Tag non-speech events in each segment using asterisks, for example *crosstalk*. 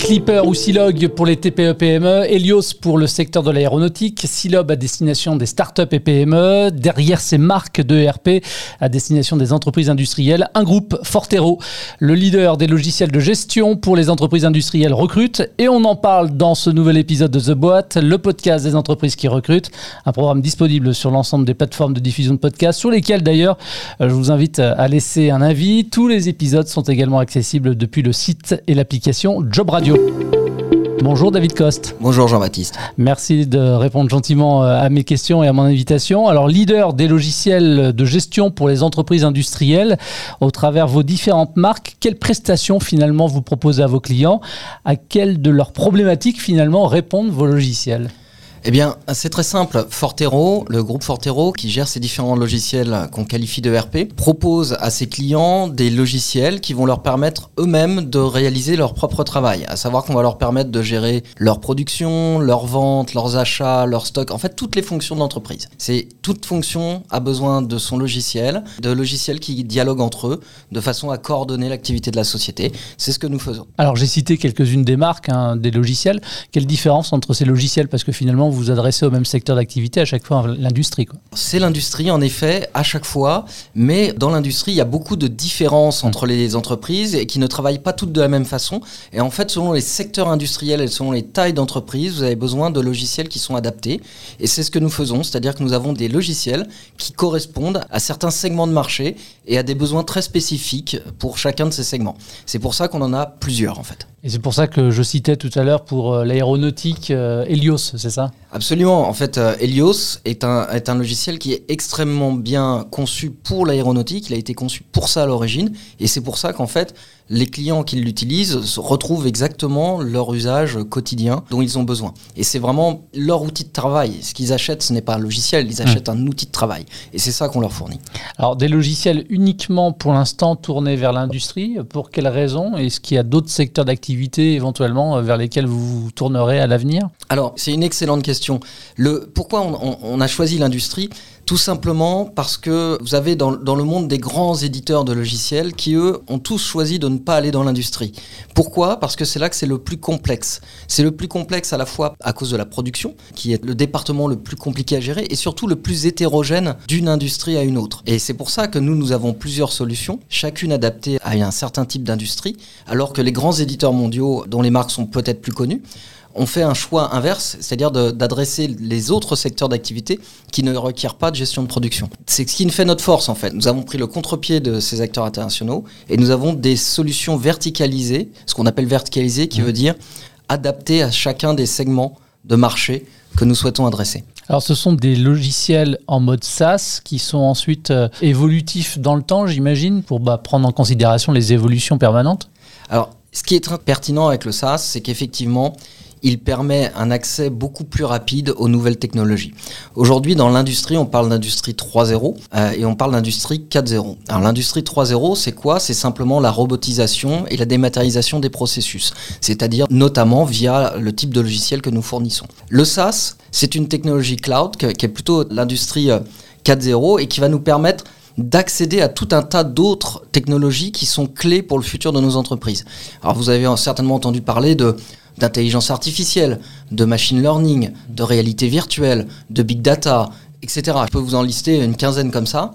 Clipper ou Silog pour les TPE-PME, Helios pour le secteur de l'aéronautique, Silob à destination des startups et PME, derrière ces marques de ERP à destination des entreprises industrielles, un groupe Fortero, le leader des logiciels de gestion pour les entreprises industrielles recrute et on en parle dans ce nouvel épisode de The Boîte, le podcast des entreprises qui recrutent, un programme disponible sur l'ensemble des plateformes de diffusion de podcasts sur lesquelles d'ailleurs je vous invite à laisser un avis. Tous les épisodes sont également accessibles depuis le site et l'application Job Radio. Bonjour David Coste. Bonjour Jean-Baptiste. Merci de répondre gentiment euh, à mes questions et à mon invitation. Alors, leader des logiciels de gestion pour les entreprises industrielles, au travers vos différentes marques, quelles prestations finalement vous proposez à vos clients? À quelles de leurs problématiques finalement répondent vos logiciels? Eh bien, c'est très simple. Fortero, le groupe Fortero, qui gère ces différents logiciels qu'on qualifie de RP, propose à ses clients des logiciels qui vont leur permettre eux-mêmes de réaliser leur propre travail. À savoir qu'on va leur permettre de gérer leur production, leurs ventes, leurs achats, leur stock, en fait, toutes les fonctions de l'entreprise. C'est toute fonction a besoin de son logiciel, de logiciels qui dialoguent entre eux, de façon à coordonner l'activité de la société. C'est ce que nous faisons. Alors, j'ai cité quelques-unes des marques, hein, des logiciels. Quelle différence entre ces logiciels? Parce que finalement, vous vous adressez au même secteur d'activité à chaque fois, l'industrie. C'est l'industrie en effet, à chaque fois, mais dans l'industrie, il y a beaucoup de différences entre les entreprises et qui ne travaillent pas toutes de la même façon. Et en fait, selon les secteurs industriels et selon les tailles d'entreprise, vous avez besoin de logiciels qui sont adaptés. Et c'est ce que nous faisons, c'est-à-dire que nous avons des logiciels qui correspondent à certains segments de marché et à des besoins très spécifiques pour chacun de ces segments. C'est pour ça qu'on en a plusieurs en fait. Et c'est pour ça que je citais tout à l'heure pour euh, l'aéronautique euh, Helios, c'est ça? Absolument. En fait, euh, Helios est un, est un logiciel qui est extrêmement bien conçu pour l'aéronautique. Il a été conçu pour ça à l'origine. Et c'est pour ça qu'en fait, les clients qui l'utilisent retrouvent exactement leur usage quotidien dont ils ont besoin. Et c'est vraiment leur outil de travail. Ce qu'ils achètent, ce n'est pas un logiciel, ils achètent un outil de travail. Et c'est ça qu'on leur fournit. Alors, des logiciels uniquement pour l'instant tournés vers l'industrie, pour quelles raisons? Est-ce qu'il y a d'autres secteurs d'activité éventuellement vers lesquels vous vous tournerez à l'avenir? Alors, c'est une excellente question. Le, pourquoi on, on a choisi l'industrie? Tout simplement parce que vous avez dans, dans, le monde des grands éditeurs de logiciels qui, eux, ont tous choisi de ne pas aller dans l'industrie. Pourquoi? Parce que c'est là que c'est le plus complexe. C'est le plus complexe à la fois à cause de la production, qui est le département le plus compliqué à gérer, et surtout le plus hétérogène d'une industrie à une autre. Et c'est pour ça que nous, nous avons plusieurs solutions, chacune adaptée à un certain type d'industrie, alors que les grands éditeurs mondiaux, dont les marques sont peut-être plus connues, on fait un choix inverse, c'est-à-dire d'adresser les autres secteurs d'activité qui ne requièrent pas de gestion de production. C'est ce qui nous fait notre force en fait. Nous avons pris le contre-pied de ces acteurs internationaux et nous avons des solutions verticalisées, ce qu'on appelle verticalisées, qui mmh. veut dire adaptées à chacun des segments de marché que nous souhaitons adresser. Alors ce sont des logiciels en mode SaaS qui sont ensuite euh, évolutifs dans le temps, j'imagine, pour bah, prendre en considération les évolutions permanentes? Alors ce qui est très pertinent avec le SaaS, c'est qu'effectivement, il permet un accès beaucoup plus rapide aux nouvelles technologies. Aujourd'hui, dans l'industrie, on parle d'industrie 3.0 euh, et on parle d'industrie 4.0. Alors l'industrie 3.0, c'est quoi? C'est simplement la robotisation et la dématérialisation des processus, c'est-à-dire notamment via le type de logiciel que nous fournissons. Le SaaS, c'est une technologie cloud qui est plutôt l'industrie 4.0 euh, et qui va nous permettre d'accéder à tout un tas d'autres technologies qui sont clés pour le futur de nos entreprises. Alors vous avez certainement entendu parler de d'intelligence artificielle, de machine learning, de réalité virtuelle, de big data, etc. Je peux vous en lister une quinzaine comme ça.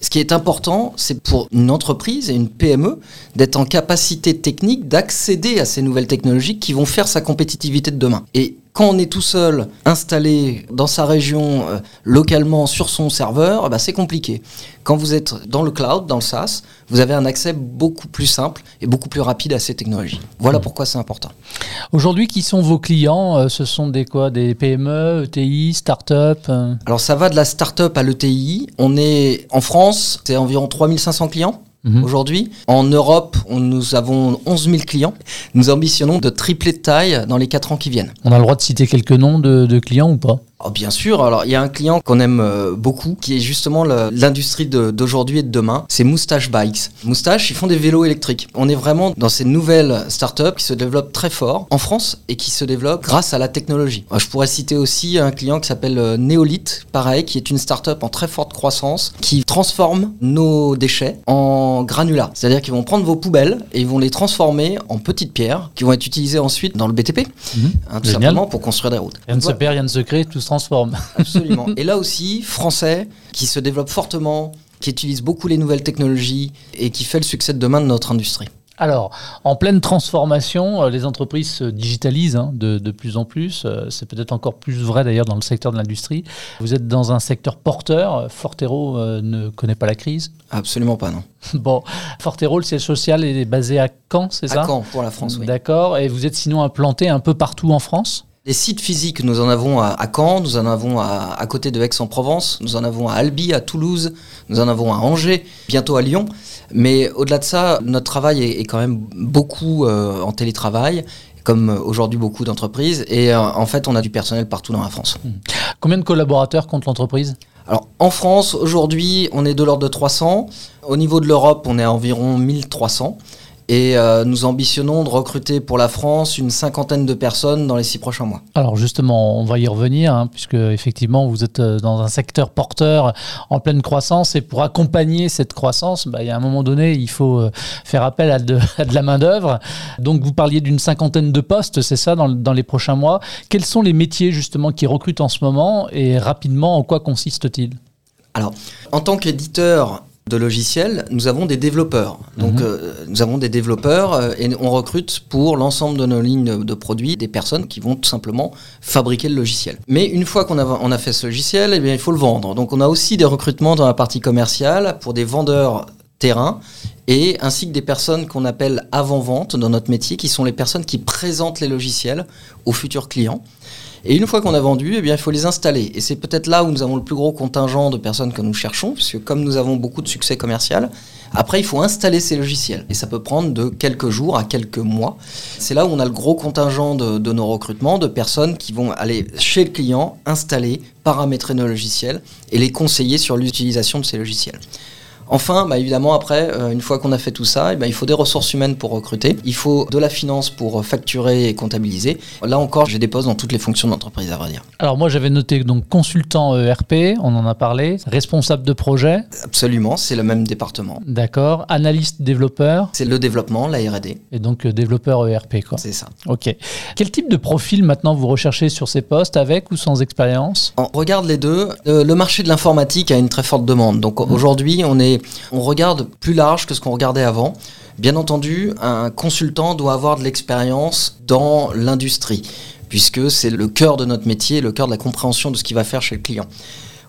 Ce qui est important, c'est pour une entreprise et une PME d'être en capacité technique d'accéder à ces nouvelles technologies qui vont faire sa compétitivité de demain. Et quand on est tout seul, installé dans sa région, euh, localement sur son serveur, bah, c'est compliqué. Quand vous êtes dans le cloud, dans le SaaS, vous avez un accès beaucoup plus simple et beaucoup plus rapide à ces technologies. Voilà pourquoi c'est important. Aujourd'hui, qui sont vos clients? Euh, Ce sont des quoi? Des PME, ETI, start-up euh? Alors ça va de la start-up à l'ETI. On est en France, c'est environ 3500 clients. Mhm. Aujourd'hui, en Europe, nous avons 11 000 clients. Nous ambitionnons de tripler de taille dans les 4 ans qui viennent. On a le droit de citer quelques noms de, clients ou pas? Oh, bien sûr, alors il y a un client qu'on aime euh, beaucoup, qui est justement l'industrie d'aujourd'hui et de demain, c'est Moustache Bikes. Moustache, ils font des vélos électriques. On est vraiment dans ces nouvelles startups qui se développent très fort en France et qui se développent grâce à la technologie. Euh, Je pourrais citer aussi un client qui s'appelle euh, Neolith, pareil, qui est une startup en très forte croissance, qui transforme nos déchets en granulats. C'est-à-dire qu'ils vont prendre vos poubelles et ils vont les transformer en petites pierres qui vont être utilisées ensuite dans le BTP, Mhm. hein, tout Génial. simplement pour construire des routes. Rien ne se perd, rien ne se crée, tout se transforme. Absolument. *laughs* Et là aussi, français, qui se développe fortement, qui utilise beaucoup les nouvelles technologies et qui fait le succès de demain de notre industrie. Alors, en pleine transformation, euh, les entreprises se digitalisent hein, de, de plus en plus. Euh, C'est peut-être encore plus vrai d'ailleurs dans le secteur de l'industrie. Vous êtes dans un secteur porteur. Fortero euh, ne connaît pas la crise. Absolument pas, non. *laughs* Bon, Fortero, le siège social est basé à Caen, c'est ça? À Caen, pour la France, oui. D'accord. Et vous êtes sinon implanté un peu partout en France? Les sites physiques, nous en avons à, à Caen, nous en avons à, à côté de Aix-en-Provence, nous en avons à Albi, à Toulouse, nous en avons à Angers, bientôt à Lyon. Mais au-delà de ça, notre travail est, est quand même beaucoup euh, en télétravail, comme aujourd'hui beaucoup d'entreprises. Et euh, en fait, on a du personnel partout dans la France. Combien de collaborateurs compte l'entreprise? Alors en France, aujourd'hui, on est de l'ordre de 300. Au niveau de l'Europe, on est à environ 1300. Et euh, nous ambitionnons de recruter pour la France une cinquantaine de personnes dans les six prochains mois. Alors justement, on va y revenir, hein, puisque effectivement, vous êtes euh, dans un secteur porteur en pleine croissance, et pour accompagner cette croissance, bah, il y a un moment donné, il faut euh, faire appel à de, *laughs* à de la main-d'œuvre. Donc vous parliez d'une cinquantaine de postes, c'est ça, dans, dans les prochains mois. Quels sont les métiers justement qui recrutent en ce moment, et rapidement, en quoi consiste-t-il? Alors, en tant qu'éditeur de logiciels, nous avons des développeurs. Donc, Mhm. euh, nous avons des développeurs euh, et on recrute pour l'ensemble de nos lignes de, de produits des personnes qui vont tout simplement fabriquer le logiciel. Mais une fois qu'on a, on a fait ce logiciel, eh bien, il faut le vendre. Donc, on a aussi des recrutements dans la partie commerciale pour des vendeurs terrain et ainsi que des personnes qu'on appelle avant-vente dans notre métier, qui sont les personnes qui présentent les logiciels aux futurs clients. Et une fois qu'on a vendu, eh bien, il faut les installer. Et c'est peut-être là où nous avons le plus gros contingent de personnes que nous cherchons, puisque comme nous avons beaucoup de succès commercial, après, il faut installer ces logiciels. Et ça peut prendre de quelques jours à quelques mois. C'est là où on a le gros contingent de, de nos recrutements, de personnes qui vont aller chez le client, installer, paramétrer nos logiciels et les conseiller sur l'utilisation de ces logiciels. Enfin, bah, évidemment, après, euh, une fois qu'on a fait tout ça, eh ben, il faut des ressources humaines pour recruter. Il faut de la finance pour euh, facturer et comptabiliser. Là encore, j'ai des postes dans toutes les fonctions d'entreprise, à vrai dire. Alors moi, j'avais noté donc consultant ERP, on en a parlé, responsable de projet, Absolument, c'est le même département. d'accord, analyste développeur, C'est le développement, la R&D, et donc euh, développeur ERP, quoi. c'est ça. Ok. Quel type de profil maintenant vous recherchez sur ces postes, avec ou sans expérience? On regarde les deux. Euh, le marché de l'informatique a une très forte demande. Donc aujourd'hui, on, est, on regarde plus large que ce qu'on regardait avant. Bien entendu, un consultant doit avoir de l'expérience dans l'industrie, puisque c'est le cœur de notre métier, le cœur de la compréhension de ce qu'il va faire chez le client.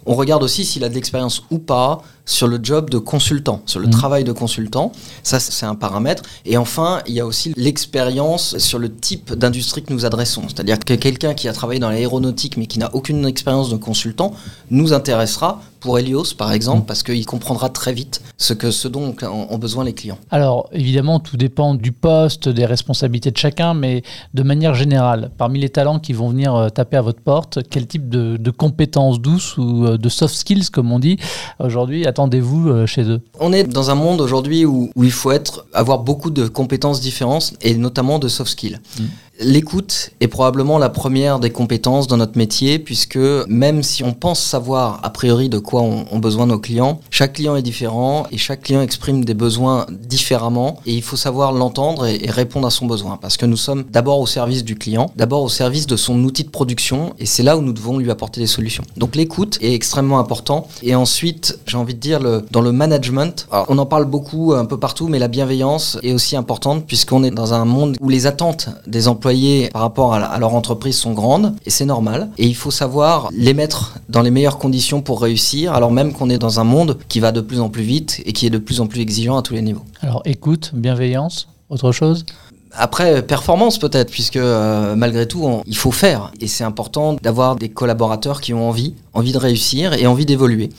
On regarde aussi s'il a de l'expérience ou pas sur le job de consultant, sur le Mhm. travail de consultant. Ça, c'est un paramètre. Et enfin, il y a aussi l'expérience sur le type d'industrie que nous adressons. C'est-à-dire que quelqu'un qui a travaillé dans l'aéronautique mais qui n'a aucune expérience de consultant nous intéressera pour Helios, par exemple, parce qu'il comprendra très vite ce, que, ce dont ont besoin les clients. Alors évidemment, tout dépend du poste, des responsabilités de chacun, mais de manière générale, parmi les talents qui vont venir euh, taper à votre porte, quel type de, de compétences douces ou euh, de soft skills, comme on dit, aujourd'hui, attendez-vous euh, chez eux? On est dans un monde aujourd'hui où, où il faut être, avoir beaucoup de compétences différentes et notamment de soft skills. Mm. L'écoute est probablement la première des compétences dans notre métier puisque même si on pense savoir a priori de quoi ont, besoin nos clients, chaque client est différent et chaque client exprime des besoins différemment et il faut savoir l'entendre et, répondre à son besoin parce que nous sommes d'abord au service du client, d'abord au service de son outil de production et c'est là où nous devons lui apporter des solutions. Donc l'écoute est extrêmement important et ensuite j'ai envie de dire le, dans le management, alors, on en parle beaucoup un peu partout mais la bienveillance est aussi importante puisqu'on est dans un monde où les attentes des employés par rapport à, la- à leur entreprise sont grandes et c'est normal et il faut savoir les mettre dans les meilleures conditions pour réussir alors même qu'on est dans un monde qui va de plus en plus vite et qui est de plus en plus exigeant à tous les niveaux. Alors écoute, bienveillance, autre chose? Après, performance peut-être, puisque euh, malgré tout, on- il faut faire. Et c'est important d'avoir des collaborateurs qui ont envie, envie de réussir et envie d'évoluer.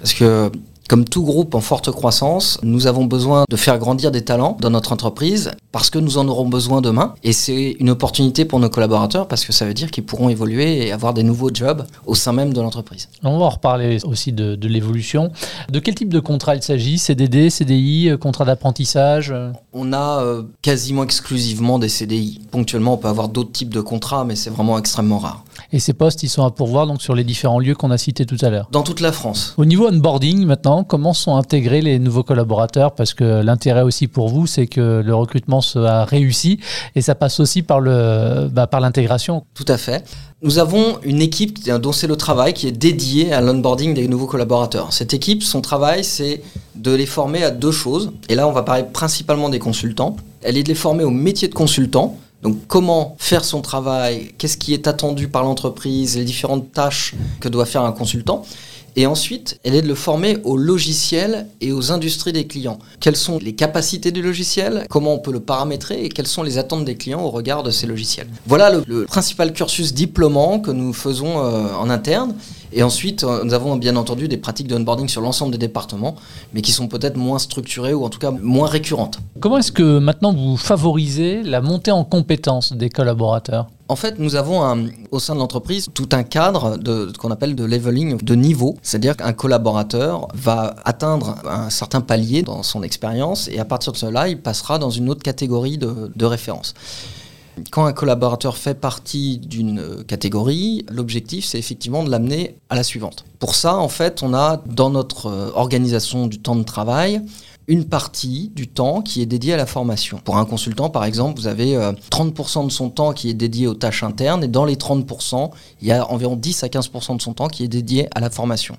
Parce que Comme tout groupe en forte croissance, nous avons besoin de faire grandir des talents dans notre entreprise parce que nous en aurons besoin demain. Et c'est une opportunité pour nos collaborateurs parce que ça veut dire qu'ils pourront évoluer et avoir des nouveaux jobs au sein même de l'entreprise. On va en reparler aussi de, l'évolution. De quel type de contrat il s'agit? CDD, CDI, euh, contrat d'apprentissage? On a euh, quasiment exclusivement des CDI. Ponctuellement, on peut avoir d'autres types de contrats, mais c'est vraiment extrêmement rare. Et ces postes, ils sont à pourvoir donc sur les différents lieux qu'on a cités tout à l'heure Dans toute la France. Au niveau onboarding, maintenant, comment sont intégrés les nouveaux collaborateurs? Parce que l'intérêt aussi pour vous, c'est que le recrutement soit réussi et ça passe aussi par le bah, par l'intégration. Tout à fait. Nous avons une équipe dont c'est le travail qui est dédiée à l'onboarding des nouveaux collaborateurs. Cette équipe, son travail, c'est de les former à deux choses. Et là, on va parler principalement des consultants. Elle est de les former au métier de consultant, donc comment faire son travail, qu'est-ce qui est attendu par l'entreprise, les différentes tâches que doit faire un consultant. Et ensuite, elle est de le former aux logiciels et aux industries des clients. Quelles sont les capacités du logiciel, comment on peut le paramétrer et quelles sont les attentes des clients au regard de ces logiciels. Voilà le, principal cursus diplômant que nous faisons euh, en interne. Et ensuite, euh, nous avons bien entendu des pratiques de onboarding sur l'ensemble des départements, mais qui sont peut-être moins structurées ou en tout cas moins récurrentes. Comment est-ce que maintenant vous favorisez la montée en compétences des collaborateurs? En fait, nous avons au sein de l'entreprise tout un cadre de, qu'on appelle de leveling de niveau. C'est-à-dire qu'un collaborateur va atteindre un certain palier dans son expérience et à partir de cela, il passera dans une autre catégorie de, de référence. Quand un collaborateur fait partie d'une catégorie, l'objectif c'est effectivement de l'amener à la suivante. Pour ça, en fait, on a dans notre euh, organisation du temps de travail une partie du temps qui est dédiée à la formation. Pour un consultant, par exemple, vous avez 30% euh, de son temps qui est dédié aux tâches internes et dans les 30%, il y a environ 10 à 15% de son temps qui est dédié à la formation.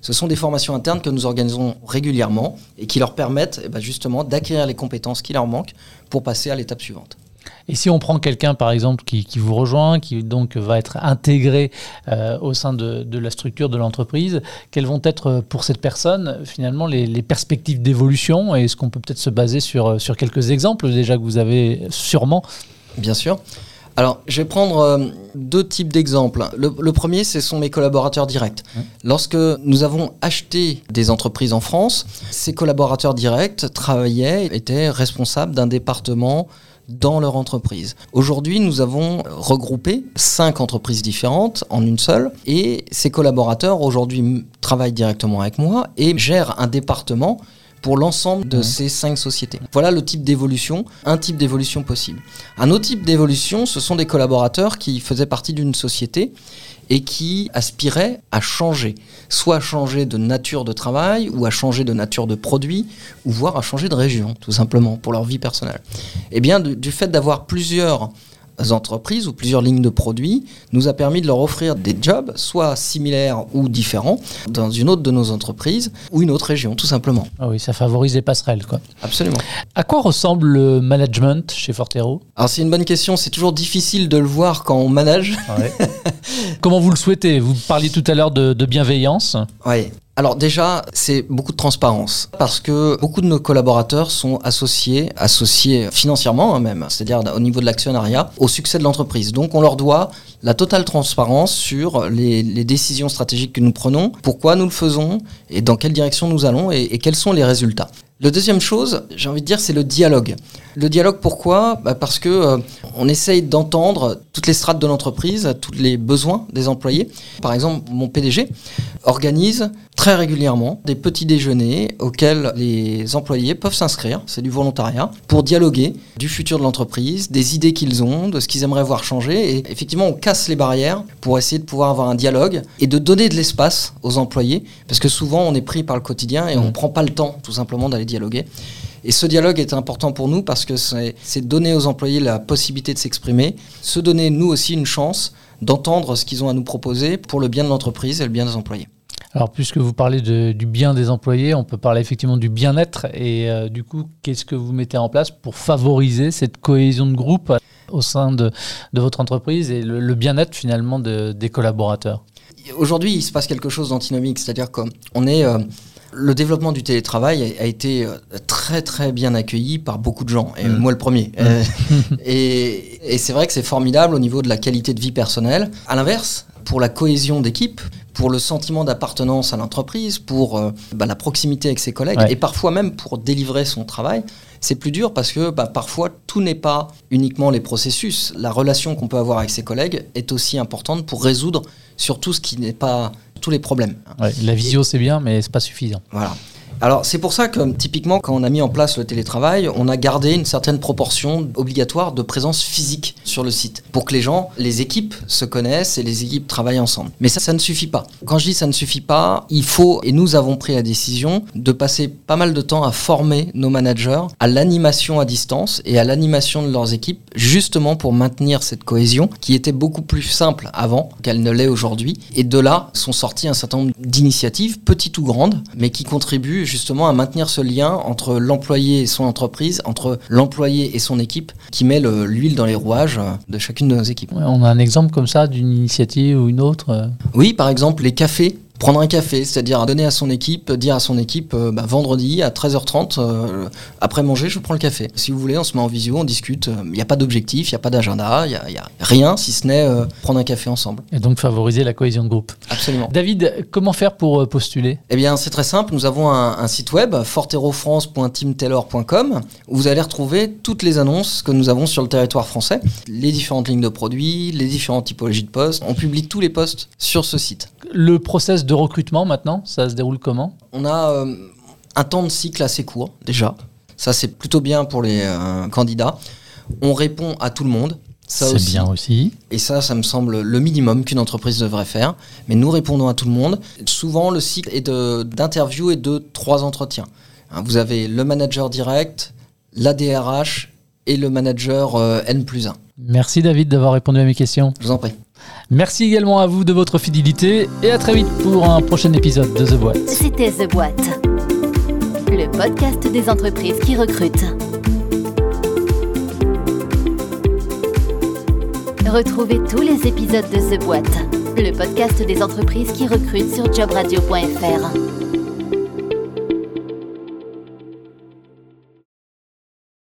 Ce sont des formations internes que nous organisons régulièrement et qui leur permettent eh ben, justement d'acquérir les compétences qui leur manquent pour passer à l'étape suivante. Et si on prend quelqu'un, par exemple, qui, vous rejoint, qui donc va être intégré euh, au sein de, la structure de l'entreprise, quelles vont être euh, pour cette personne finalement les, perspectives d'évolution? Et est-ce qu'on peut peut-être se baser sur, euh, sur quelques exemples déjà que vous avez sûrement? Bien sûr. Alors, je vais prendre deux types d'exemples. Le, premier, ce sont mes collaborateurs directs. Lorsque nous avons acheté des entreprises en France, ces collaborateurs directs travaillaient, étaient responsables d'un département dans leur entreprise. Aujourd'hui, nous avons regroupé cinq entreprises différentes en une seule et ces collaborateurs aujourd'hui travaillent directement avec moi et gèrent un département pour l'ensemble de ces cinq sociétés. Voilà le type d'évolution, un type d'évolution possible. Un autre type d'évolution, ce sont des collaborateurs qui faisaient partie d'une société et qui aspiraient à changer, soit à changer de nature de travail, ou à changer de nature de produit, ou voire à changer de région, tout simplement, pour leur vie personnelle. Eh bien, du fait d'avoir plusieurs entreprises ou plusieurs lignes de produits nous a permis de leur offrir des jobs, soit similaires ou différents, dans une autre de nos entreprises ou une autre région, tout simplement. Ah oui, ça favorise les passerelles, quoi. Absolument. À quoi ressemble le management chez Fortero? Alors, c'est une bonne question. C'est toujours difficile de le voir quand on manage. Comment vous le souhaitez? Vous parliez tout à l'heure de, de bienveillance. Oui. Alors déjà, c'est beaucoup de transparence parce que beaucoup de nos collaborateurs sont associés, associés financièrement hein, même, c'est-à-dire au niveau de l'actionnariat, au succès de l'entreprise. Donc on leur doit la totale transparence sur les, décisions stratégiques que nous prenons, pourquoi nous le faisons et dans quelle direction nous allons et, et quels sont les résultats. La deuxième chose, j'ai envie de dire, c'est le dialogue. Le dialogue, pourquoi? Bah, Parce que euh, on essaye d'entendre toutes les strates de l'entreprise, tous les besoins des employés. Par exemple, mon PDG organise très régulièrement des petits déjeuners auxquels les employés peuvent s'inscrire, c'est du volontariat, pour dialoguer du futur de l'entreprise, des idées qu'ils ont, de ce qu'ils aimeraient voir changer. Et effectivement, on casse les barrières pour essayer de pouvoir avoir un dialogue et de donner de l'espace aux employés, parce que souvent on est pris par le quotidien et on ne mmh. prend pas le temps tout simplement d'aller dialoguer. Et ce dialogue est important pour nous parce que c'est donner aux employés la possibilité de s'exprimer, se donner nous aussi une chance d'entendre ce qu'ils ont à nous proposer pour le bien de l'entreprise et le bien des employés. Alors, puisque vous parlez du bien des employés, on peut parler effectivement du bien-être. Et euh, du coup, qu'est-ce que vous mettez en place pour favoriser cette cohésion de groupe au sein de, votre entreprise et le, bien-être finalement des collaborateurs? Aujourd'hui, il se passe quelque chose d'antinomique, c'est-à-dire qu'on est... Euh, le développement du télétravail a, été euh, très très bien accueilli par beaucoup de gens, et mm. moi le premier. *laughs* Mm. Euh, et, c'est vrai que c'est formidable au niveau de la qualité de vie personnelle. À l'inverse, pour la cohésion d'équipe, pour le sentiment d'appartenance à l'entreprise, pour euh, bah, la proximité avec ses collègues Ouais. et parfois même pour délivrer son travail. C'est plus dur parce que bah, parfois tout n'est pas uniquement les processus. La relation qu'on peut avoir avec ses collègues est aussi importante pour résoudre sur tout ce qui n'est pas tous les problèmes. Ouais, la visio, c'est bien, mais c'est pas suffisant. Voilà. Alors c'est pour ça que typiquement quand on a mis en place le télétravail, on a gardé une certaine proportion obligatoire de présence physique sur le site pour que les gens, les équipes se connaissent et les équipes travaillent ensemble. Mais ça, ça ne suffit pas. Quand je dis ça ne suffit pas, il faut, et nous avons pris la décision de passer pas mal de temps à former nos managers à l'animation à distance et à l'animation de leurs équipes, justement pour maintenir cette cohésion qui était beaucoup plus simple avant qu'elle ne l'est aujourd'hui. Et de là sont sorties un certain nombre d'initiatives, petites ou grandes, mais qui contribuent justement à maintenir ce lien entre l'employé et son entreprise, entre l'employé et son équipe, qui met le- l'huile dans les rouages de chacune de nos équipes. Ouais, on a un exemple comme ça d'une initiative ou une autre. euh. Oui, par exemple, les cafés. Prendre un café, c'est-à-dire donner à son équipe, dire à son équipe, euh, bah, vendredi à 13h30, euh, après manger, je prends le café. Si vous voulez, on se met en visio, on discute. Il n'y a pas d'objectif, il n'y a pas d'agenda, il n'y a, rien si ce n'est euh, prendre un café ensemble. Et donc favoriser la cohésion de groupe. Absolument. David, comment faire pour euh, postuler? Eh bien, c'est très simple. Nous avons un, un site web, forterofrance.teamtaylor.com, où vous allez retrouver toutes les annonces que nous avons sur le territoire français, les différentes lignes de produits, les différentes typologies de postes. On publie tous les postes sur ce site. Le process de recrutement maintenant, ça se déroule comment? On a euh, un temps de cycle assez court, déjà. Ça, c'est plutôt bien pour les euh, candidats. On répond à tout le monde. Ça C'est bien aussi. Et ça, ça me semble le minimum qu'une entreprise devrait faire. Mais nous répondons à tout le monde. Souvent, le cycle est de- d'interviews et de trois entretiens. Hein, Vous avez le manager direct, l'ADRH et le manager euh, N plus 1. Merci David d'avoir répondu à mes questions. Je vous en prie. Merci également à vous de votre fidélité et à très vite pour un prochain épisode de The Boîte. C'était The Boîte, le podcast des entreprises qui recrutent. Retrouvez tous les épisodes de The Boîte, le podcast des entreprises qui recrutent sur jobradio.fr.